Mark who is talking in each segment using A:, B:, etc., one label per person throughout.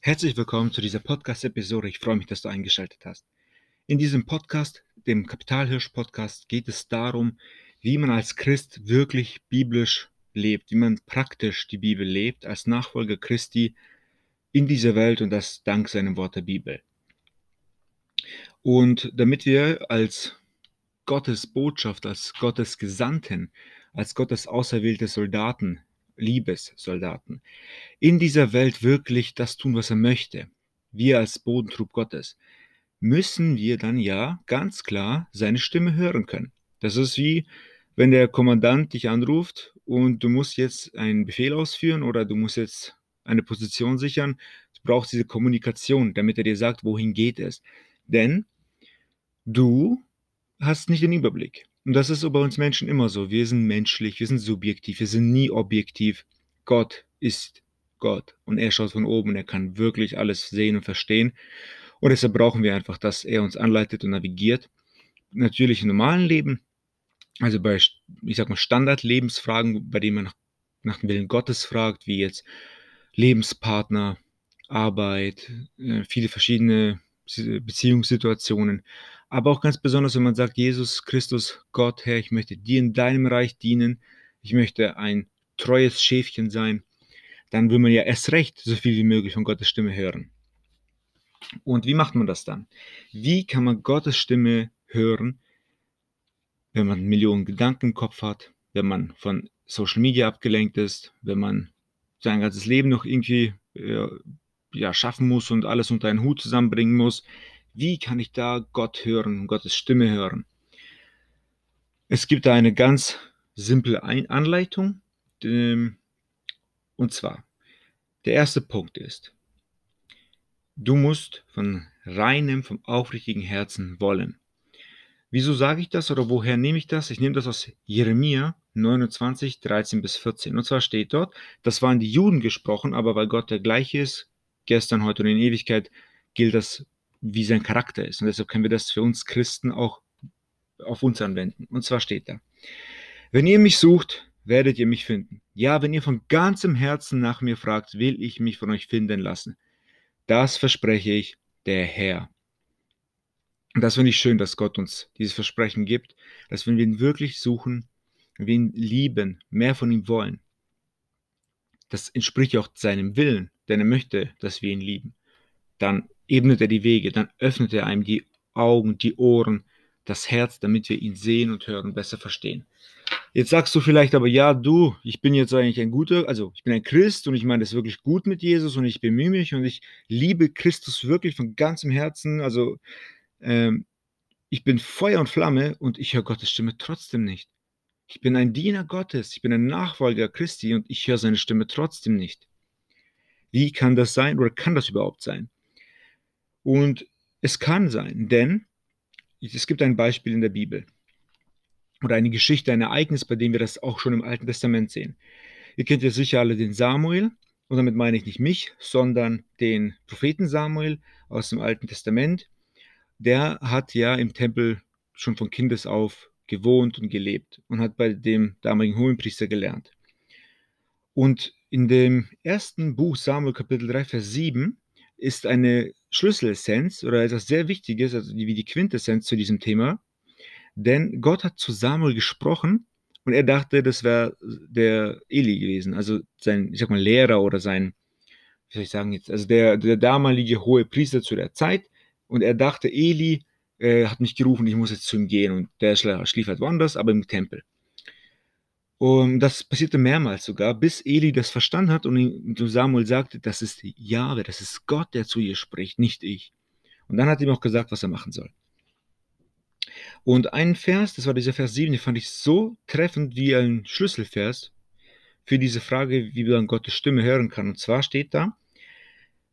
A: Herzlich willkommen zu dieser Podcast-Episode. Ich freue mich, dass du eingeschaltet hast. In diesem Podcast, dem Kapitalhirsch-Podcast, geht es darum, wie man als Christ wirklich biblisch lebt, wie man praktisch die Bibel lebt, als Nachfolger Christi in dieser Welt und das dank seinem Wort der Bibel. Und damit wir als Gottes Botschaft, als Gottes Gesandten, als Gottes auserwählte Soldaten Liebessoldaten, in dieser Welt wirklich das tun, was er möchte, wir als Bodentrupp Gottes, müssen wir dann ja ganz klar seine Stimme hören können. Das ist wie, wenn der Kommandant dich anruft und du musst jetzt einen Befehl ausführen oder du musst jetzt eine Position sichern. Du brauchst diese Kommunikation, damit er dir sagt, wohin geht es. Denn du hast nicht den Überblick. Und das ist so bei uns Menschen immer so. Wir sind menschlich, wir sind subjektiv, wir sind nie objektiv. Gott ist Gott und er schaut von oben und er kann wirklich alles sehen und verstehen. Und deshalb brauchen wir einfach, dass er uns anleitet und navigiert. Natürlich im normalen Leben, also bei, ich sag mal, Standardlebensfragen, bei denen man nach, nach dem Willen Gottes fragt, wie jetzt Lebenspartner, Arbeit, äh, viele verschiedene Beziehungssituationen. Aber auch ganz besonders, wenn man sagt, Jesus Christus, Gott, Herr, ich möchte dir in deinem Reich dienen, ich möchte ein treues Schäfchen sein, dann will man ja erst recht so viel wie möglich von Gottes Stimme hören. Und wie macht man das dann? Wie kann man Gottes Stimme hören, wenn man Millionen Gedanken im Kopf hat, wenn man von Social Media abgelenkt ist, wenn man sein ganzes Leben noch irgendwie äh, ja, schaffen muss und alles unter einen Hut zusammenbringen muss? Wie kann ich da Gott hören, Gottes Stimme hören? Es gibt da eine ganz simple Anleitung. Ähm, und zwar, der erste Punkt ist, du musst von reinem, vom aufrichtigen Herzen wollen. Wieso sage ich das oder woher nehme ich das? Ich nehme das aus Jeremia 29, 13 bis 14. Und zwar steht dort, das waren die Juden gesprochen, aber weil Gott der gleiche ist, gestern, heute und in Ewigkeit, gilt das wie sein Charakter ist. Und deshalb können wir das für uns Christen auch auf uns anwenden. Und zwar steht da, wenn ihr mich sucht, werdet ihr mich finden. Ja, wenn ihr von ganzem Herzen nach mir fragt, will ich mich von euch finden lassen. Das verspreche ich, der Herr. Und das finde ich schön, dass Gott uns dieses Versprechen gibt, dass wenn wir ihn wirklich suchen, wir ihn lieben, mehr von ihm wollen, das entspricht auch seinem Willen, denn er möchte, dass wir ihn lieben, dann ebnet er die Wege, dann öffnet er einem die Augen, die Ohren, das Herz, damit wir ihn sehen und hören, besser verstehen. Jetzt sagst du vielleicht aber, ja, du, ich bin jetzt eigentlich ein guter, also ich bin ein Christ und ich meine das wirklich gut mit Jesus und ich bemühe mich und ich liebe Christus wirklich von ganzem Herzen. Also ähm, ich bin Feuer und Flamme und ich höre Gottes Stimme trotzdem nicht. Ich bin ein Diener Gottes, ich bin ein Nachfolger Christi und ich höre seine Stimme trotzdem nicht. Wie kann das sein oder kann das überhaupt sein? Und es kann sein, denn es gibt ein Beispiel in der Bibel oder eine Geschichte, ein Ereignis, bei dem wir das auch schon im Alten Testament sehen. Ihr kennt ja sicher alle den Samuel, und damit meine ich nicht mich, sondern den Propheten Samuel aus dem Alten Testament. Der hat ja im Tempel schon von Kindes auf gewohnt und gelebt und hat bei dem damaligen Hohenpriester gelernt. Und in dem ersten Buch Samuel Kapitel 3, Vers 7 ist eine Schlüsselessenz oder etwas sehr Wichtiges, also wie die Quintessenz zu diesem Thema. Denn Gott hat zu Samuel gesprochen und er dachte, das wäre der Eli gewesen, also sein, ich sag mal, Lehrer oder sein, wie soll ich sagen jetzt, also der, der damalige hohe Priester zu der Zeit. Und er dachte, Eli äh, hat mich gerufen, ich muss jetzt zu ihm gehen. Und der schlief halt woanders, aber im Tempel. Und das passierte mehrmals sogar, bis Eli das verstanden hat und Samuel sagte, das ist Jahwe, das ist Gott, der zu ihr spricht, nicht ich. Und dann hat ihm auch gesagt, was er machen soll. Und ein Vers, das war dieser Vers 7, den fand ich so treffend wie ein Schlüsselvers für diese Frage, wie man Gottes Stimme hören kann. Und zwar steht da,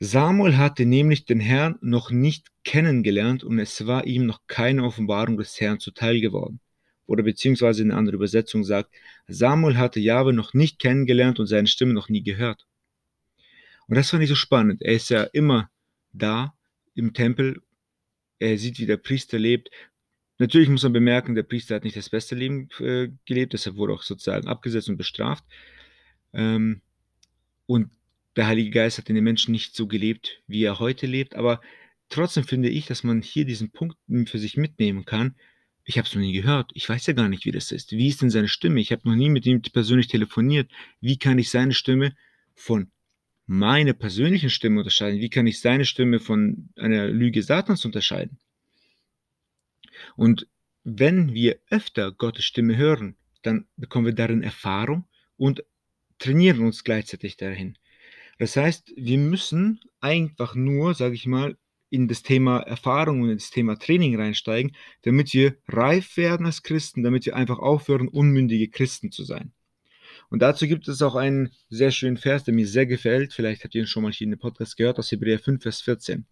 A: Samuel hatte nämlich den Herrn noch nicht kennengelernt und es war ihm noch keine Offenbarung des Herrn zuteil geworden oder beziehungsweise eine andere Übersetzung sagt, Samuel hatte Jahwe noch nicht kennengelernt und seine Stimme noch nie gehört. Und das fand ich so spannend. Er ist ja immer da im Tempel. Er sieht, wie der Priester lebt. Natürlich muss man bemerken, der Priester hat nicht das beste Leben äh, gelebt, deshalb wurde auch sozusagen abgesetzt und bestraft. Ähm, und der Heilige Geist hat in den Menschen nicht so gelebt, wie er heute lebt, aber trotzdem finde ich, dass man hier diesen Punkt für sich mitnehmen kann. Ich habe es noch nie gehört. Ich weiß ja gar nicht, wie das ist. Wie ist denn seine Stimme? Ich habe noch nie mit ihm persönlich telefoniert. Wie kann ich seine Stimme von meiner persönlichen Stimme unterscheiden? Wie kann ich seine Stimme von einer Lüge Satans unterscheiden? Und wenn wir öfter Gottes Stimme hören, dann bekommen wir darin Erfahrung und trainieren uns gleichzeitig dahin. Das heißt, wir müssen einfach nur, sage ich mal, in das Thema Erfahrung und in das Thema Training reinsteigen, damit wir reif werden als Christen, damit wir einfach aufhören, unmündige Christen zu sein. Und dazu gibt es auch einen sehr schönen Vers, der mir sehr gefällt. Vielleicht habt ihr ihn schon mal hier in dem Podcast gehört, aus Hebräer 5, Vers 14.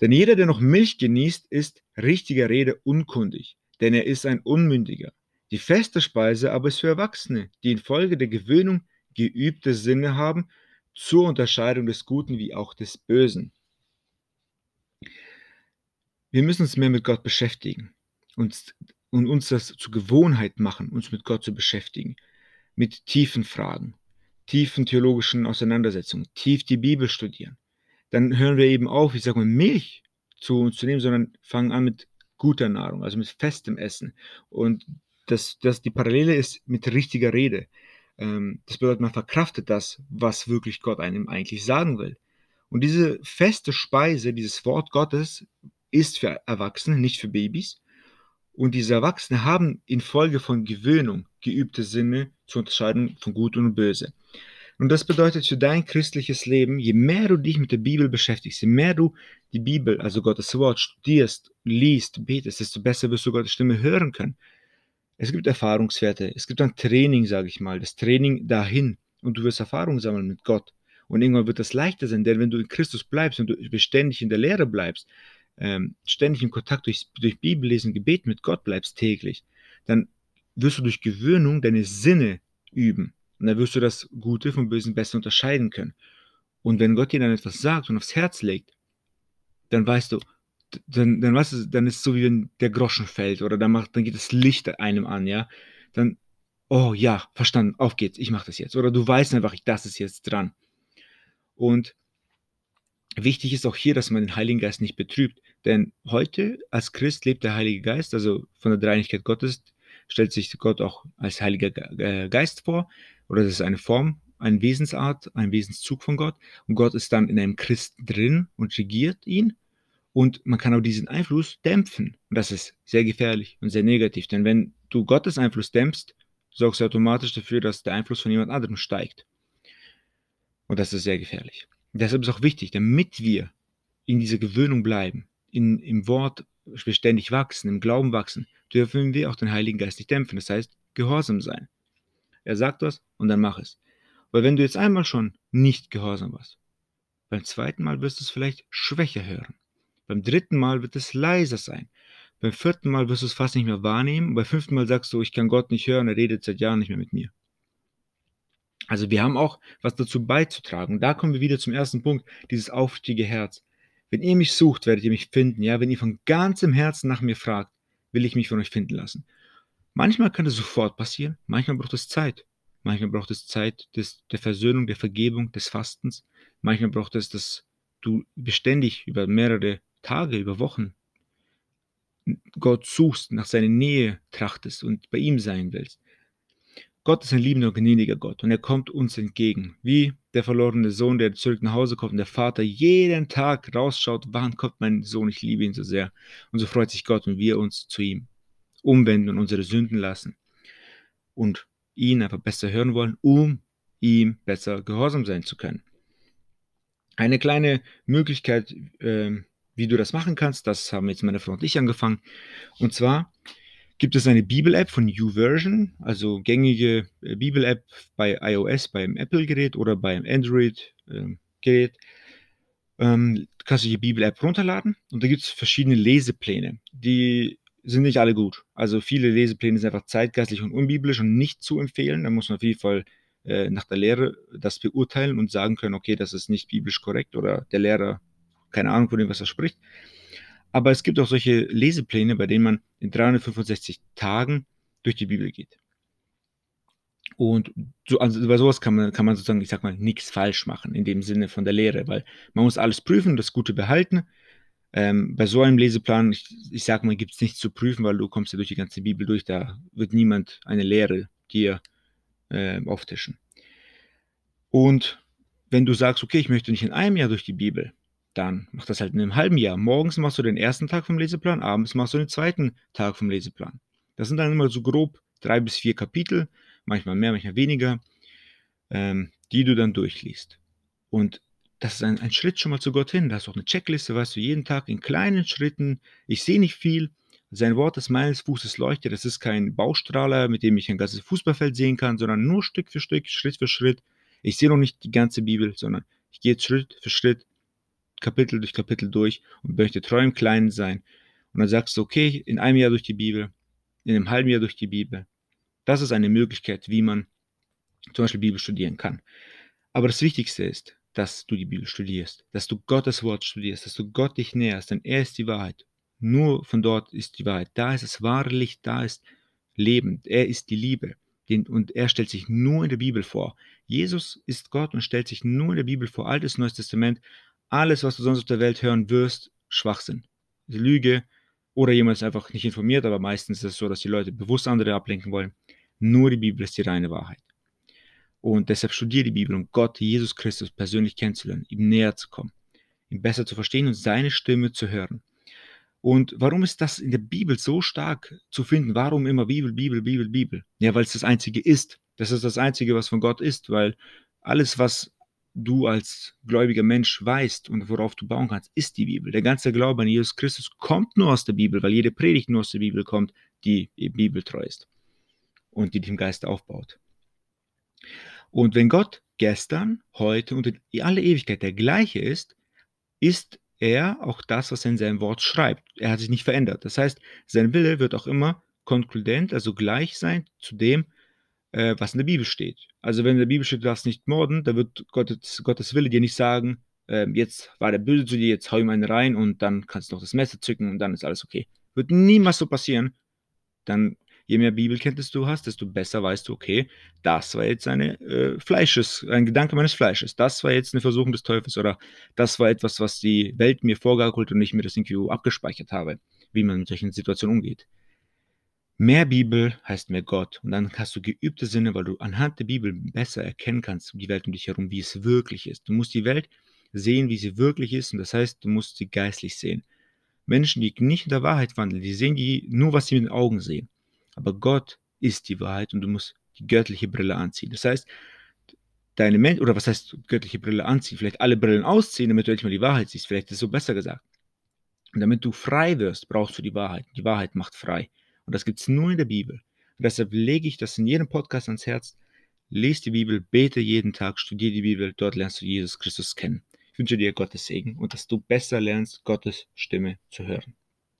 A: Denn jeder, der noch Milch genießt, ist richtiger Rede unkundig, denn er ist ein Unmündiger. Die feste Speise aber ist für Erwachsene, die infolge der Gewöhnung geübte Sinne haben, zur Unterscheidung des Guten wie auch des Bösen. Wir müssen uns mehr mit Gott beschäftigen und, und uns das zur Gewohnheit machen, uns mit Gott zu beschäftigen, mit tiefen Fragen, tiefen theologischen Auseinandersetzungen, tief die Bibel studieren. Dann hören wir eben auf, ich sage mal, Milch zu uns zu nehmen, sondern fangen an mit guter Nahrung, also mit festem Essen. Und das, das, die Parallele ist mit richtiger Rede. Ähm, das bedeutet, man verkraftet das, was wirklich Gott einem eigentlich sagen will. Und diese feste Speise, dieses Wort Gottes, ist für Erwachsene, nicht für Babys. Und diese Erwachsene haben infolge von Gewöhnung geübte Sinne zur Unterscheidung von Gut und Böse. Und das bedeutet für dein christliches Leben, je mehr du dich mit der Bibel beschäftigst, je mehr du die Bibel, also Gottes Wort, studierst, liest, betest, desto besser wirst du Gottes Stimme hören können. Es gibt Erfahrungswerte, es gibt ein Training, sage ich mal, das Training dahin und du wirst Erfahrung sammeln mit Gott. Und irgendwann wird das leichter sein, denn wenn du in Christus bleibst und du beständig in der Lehre bleibst, ähm, ständig in Kontakt durch, durch Bibellesen, Gebet mit Gott bleibst täglich, dann wirst du durch Gewöhnung deine Sinne üben. Und dann wirst du das Gute vom Bösen besser unterscheiden können. Und wenn Gott dir dann etwas sagt und aufs Herz legt, dann weißt du, dann, dann weißt du, dann ist es so wie wenn der Groschen fällt oder dann macht, dann geht das Licht einem an, ja. Dann, oh ja, verstanden, auf geht's, ich mache das jetzt. Oder du weißt einfach, das ist jetzt dran. Und wichtig ist auch hier, dass man den Heiligen Geist nicht betrübt. Denn heute als Christ lebt der Heilige Geist, also von der Dreinigkeit Gottes, stellt sich Gott auch als Heiliger äh, Geist vor. Oder das ist eine Form, eine Wesensart, ein Wesenszug von Gott. Und Gott ist dann in einem Christ drin und regiert ihn. Und man kann auch diesen Einfluss dämpfen. Und das ist sehr gefährlich und sehr negativ. Denn wenn du Gottes Einfluss dämpfst, sorgst du automatisch dafür, dass der Einfluss von jemand anderem steigt. Und das ist sehr gefährlich. Deshalb ist auch wichtig, damit wir in dieser Gewöhnung bleiben, in, im Wort beständig wachsen, im Glauben wachsen, dürfen wir auch den Heiligen Geist nicht dämpfen. Das heißt, gehorsam sein. Er sagt was und dann mach es. Weil wenn du jetzt einmal schon nicht gehorsam warst, beim zweiten Mal wirst du es vielleicht schwächer hören. Beim dritten Mal wird es leiser sein. Beim vierten Mal wirst du es fast nicht mehr wahrnehmen. Beim fünften Mal sagst du, ich kann Gott nicht hören, er redet seit Jahren nicht mehr mit mir. Also wir haben auch was dazu beizutragen. Da kommen wir wieder zum ersten Punkt, dieses aufrichtige Herz. Wenn ihr mich sucht, werdet ihr mich finden. Ja, wenn ihr von ganzem Herzen nach mir fragt, will ich mich von euch finden lassen. Manchmal kann es sofort passieren, manchmal braucht es Zeit. Manchmal braucht es Zeit des, der Versöhnung, der Vergebung, des Fastens. Manchmal braucht es, dass du beständig über mehrere Tage, über Wochen Gott suchst, nach seiner Nähe trachtest und bei ihm sein willst. Gott ist ein liebender und gnädiger Gott und er kommt uns entgegen, wie der verlorene Sohn, der zurück nach Hause kommt und der Vater jeden Tag rausschaut, wann kommt mein Sohn, ich liebe ihn so sehr. Und so freut sich Gott, wenn wir uns zu ihm umwenden und unsere Sünden lassen und ihn einfach besser hören wollen, um ihm besser gehorsam sein zu können. Eine kleine Möglichkeit, äh, wie du das machen kannst, das haben jetzt meine Frau und ich angefangen. Und zwar gibt es eine Bibel-App von YouVersion, also gängige äh, Bibel-App bei iOS, beim Apple-Gerät oder beim Android-Gerät. Ähm, kannst du die Bibel-App runterladen und da gibt es verschiedene Lesepläne. Die sind nicht alle gut. Also viele Lesepläne sind einfach zeitgeistlich und unbiblisch und nicht zu empfehlen. Da muss man auf jeden Fall äh, nach der Lehre das beurteilen und sagen können, okay, das ist nicht biblisch korrekt oder der Lehrer, keine Ahnung von dem, was er spricht. Aber es gibt auch solche Lesepläne, bei denen man in 365 Tagen durch die Bibel geht. Und so, also bei sowas kann man, kann man sozusagen, ich sag mal, nichts falsch machen in dem Sinne von der Lehre, weil man muss alles prüfen, das Gute behalten. Ähm, bei so einem Leseplan, ich, ich sag mal, gibt es nichts zu prüfen, weil du kommst ja durch die ganze Bibel durch, da wird niemand eine Lehre dir äh, auftischen. Und wenn du sagst, okay, ich möchte nicht in einem Jahr durch die Bibel, dann mach das halt in einem halben Jahr. Morgens machst du den ersten Tag vom Leseplan, abends machst du den zweiten Tag vom Leseplan. Das sind dann immer so grob drei bis vier Kapitel, manchmal mehr, manchmal weniger, ähm, die du dann durchliest. Und das ist ein, ein, Schritt schon mal zu Gott hin. Da hast du auch eine Checkliste, weißt du, jeden Tag in kleinen Schritten. Ich sehe nicht viel. Sein Wort ist meines Fußes Leuchte. Das ist kein Baustrahler, mit dem ich ein ganzes Fußballfeld sehen kann, sondern nur Stück für Stück, Schritt für Schritt. Ich sehe noch nicht die ganze Bibel, sondern ich gehe Schritt für Schritt, Kapitel durch Kapitel durch und möchte treu im Kleinen sein. Und dann sagst du, okay, in einem Jahr durch die Bibel, in einem halben Jahr durch die Bibel. Das ist eine Möglichkeit, wie man zum Beispiel Bibel studieren kann. Aber das Wichtigste ist, dass du die Bibel studierst, dass du Gottes Wort studierst, dass du Gott dich näherst, denn er ist die Wahrheit. Nur von dort ist die Wahrheit. Da ist das wahre Licht, da ist Leben. Er ist die Liebe. Und er stellt sich nur in der Bibel vor. Jesus ist Gott und stellt sich nur in der Bibel vor. Altes, Neues Testament. Alles, was du sonst auf der Welt hören wirst, Schwachsinn. Lüge oder jemand ist einfach nicht informiert, aber meistens ist es so, dass die Leute bewusst andere ablenken wollen. Nur die Bibel ist die reine Wahrheit. Und deshalb studiere die Bibel, um Gott, Jesus Christus persönlich kennenzulernen, ihm näher zu kommen, ihn besser zu verstehen und seine Stimme zu hören. Und warum ist das in der Bibel so stark zu finden? Warum immer Bibel, Bibel, Bibel, Bibel? Ja, weil es das Einzige ist. Das ist das Einzige, was von Gott ist, weil alles, was du als gläubiger Mensch weißt und worauf du bauen kannst, ist die Bibel. Der ganze Glaube an Jesus Christus kommt nur aus der Bibel, weil jede Predigt nur aus der Bibel kommt, die bibeltreu ist und die dem Geist aufbaut. Und wenn Gott gestern, heute und in alle Ewigkeit der gleiche ist, ist er auch das, was er in seinem Wort schreibt. Er hat sich nicht verändert. Das heißt, sein Wille wird auch immer konkludent, also gleich sein zu dem, äh, was in der Bibel steht. Also wenn in der Bibel steht, du darfst nicht morden, da wird Gottes, Gottes Wille dir nicht sagen, äh, jetzt war der Böse zu dir, jetzt hau ihm einen rein und dann kannst du noch das Messer zücken und dann ist alles okay. Wird niemals so passieren. Dann je mehr Bibelkenntnis du hast, desto besser weißt du, okay, das war jetzt eine äh, Fleisches, ein Gedanke meines Fleisches, das war jetzt eine Versuchung des Teufels oder das war etwas, was die Welt mir vorgaukelt und ich mir das irgendwie abgespeichert habe, wie man mit solchen Situationen umgeht. Mehr Bibel heißt mehr Gott und dann hast du geübte Sinne, weil du anhand der Bibel besser erkennen kannst, die Welt um dich herum, wie es wirklich ist. Du musst die Welt sehen, wie sie wirklich ist und das heißt, du musst sie geistlich sehen. Menschen, die nicht in der Wahrheit wandeln, die sehen die nur, was sie mit den Augen sehen. Aber Gott ist die Wahrheit und du musst die göttliche Brille anziehen. Das heißt, deine Menschen, oder was heißt göttliche Brille anziehen? Vielleicht alle Brillen ausziehen, damit du endlich mal die Wahrheit siehst. Vielleicht ist es so besser gesagt. Und damit du frei wirst, brauchst du die Wahrheit. Die Wahrheit macht frei. Und das gibt es nur in der Bibel. Und deshalb lege ich das in jedem Podcast ans Herz. Lies die Bibel, bete jeden Tag, studiere die Bibel, dort lernst du Jesus Christus kennen. Ich wünsche dir Gottes Segen und dass du besser lernst, Gottes Stimme zu hören.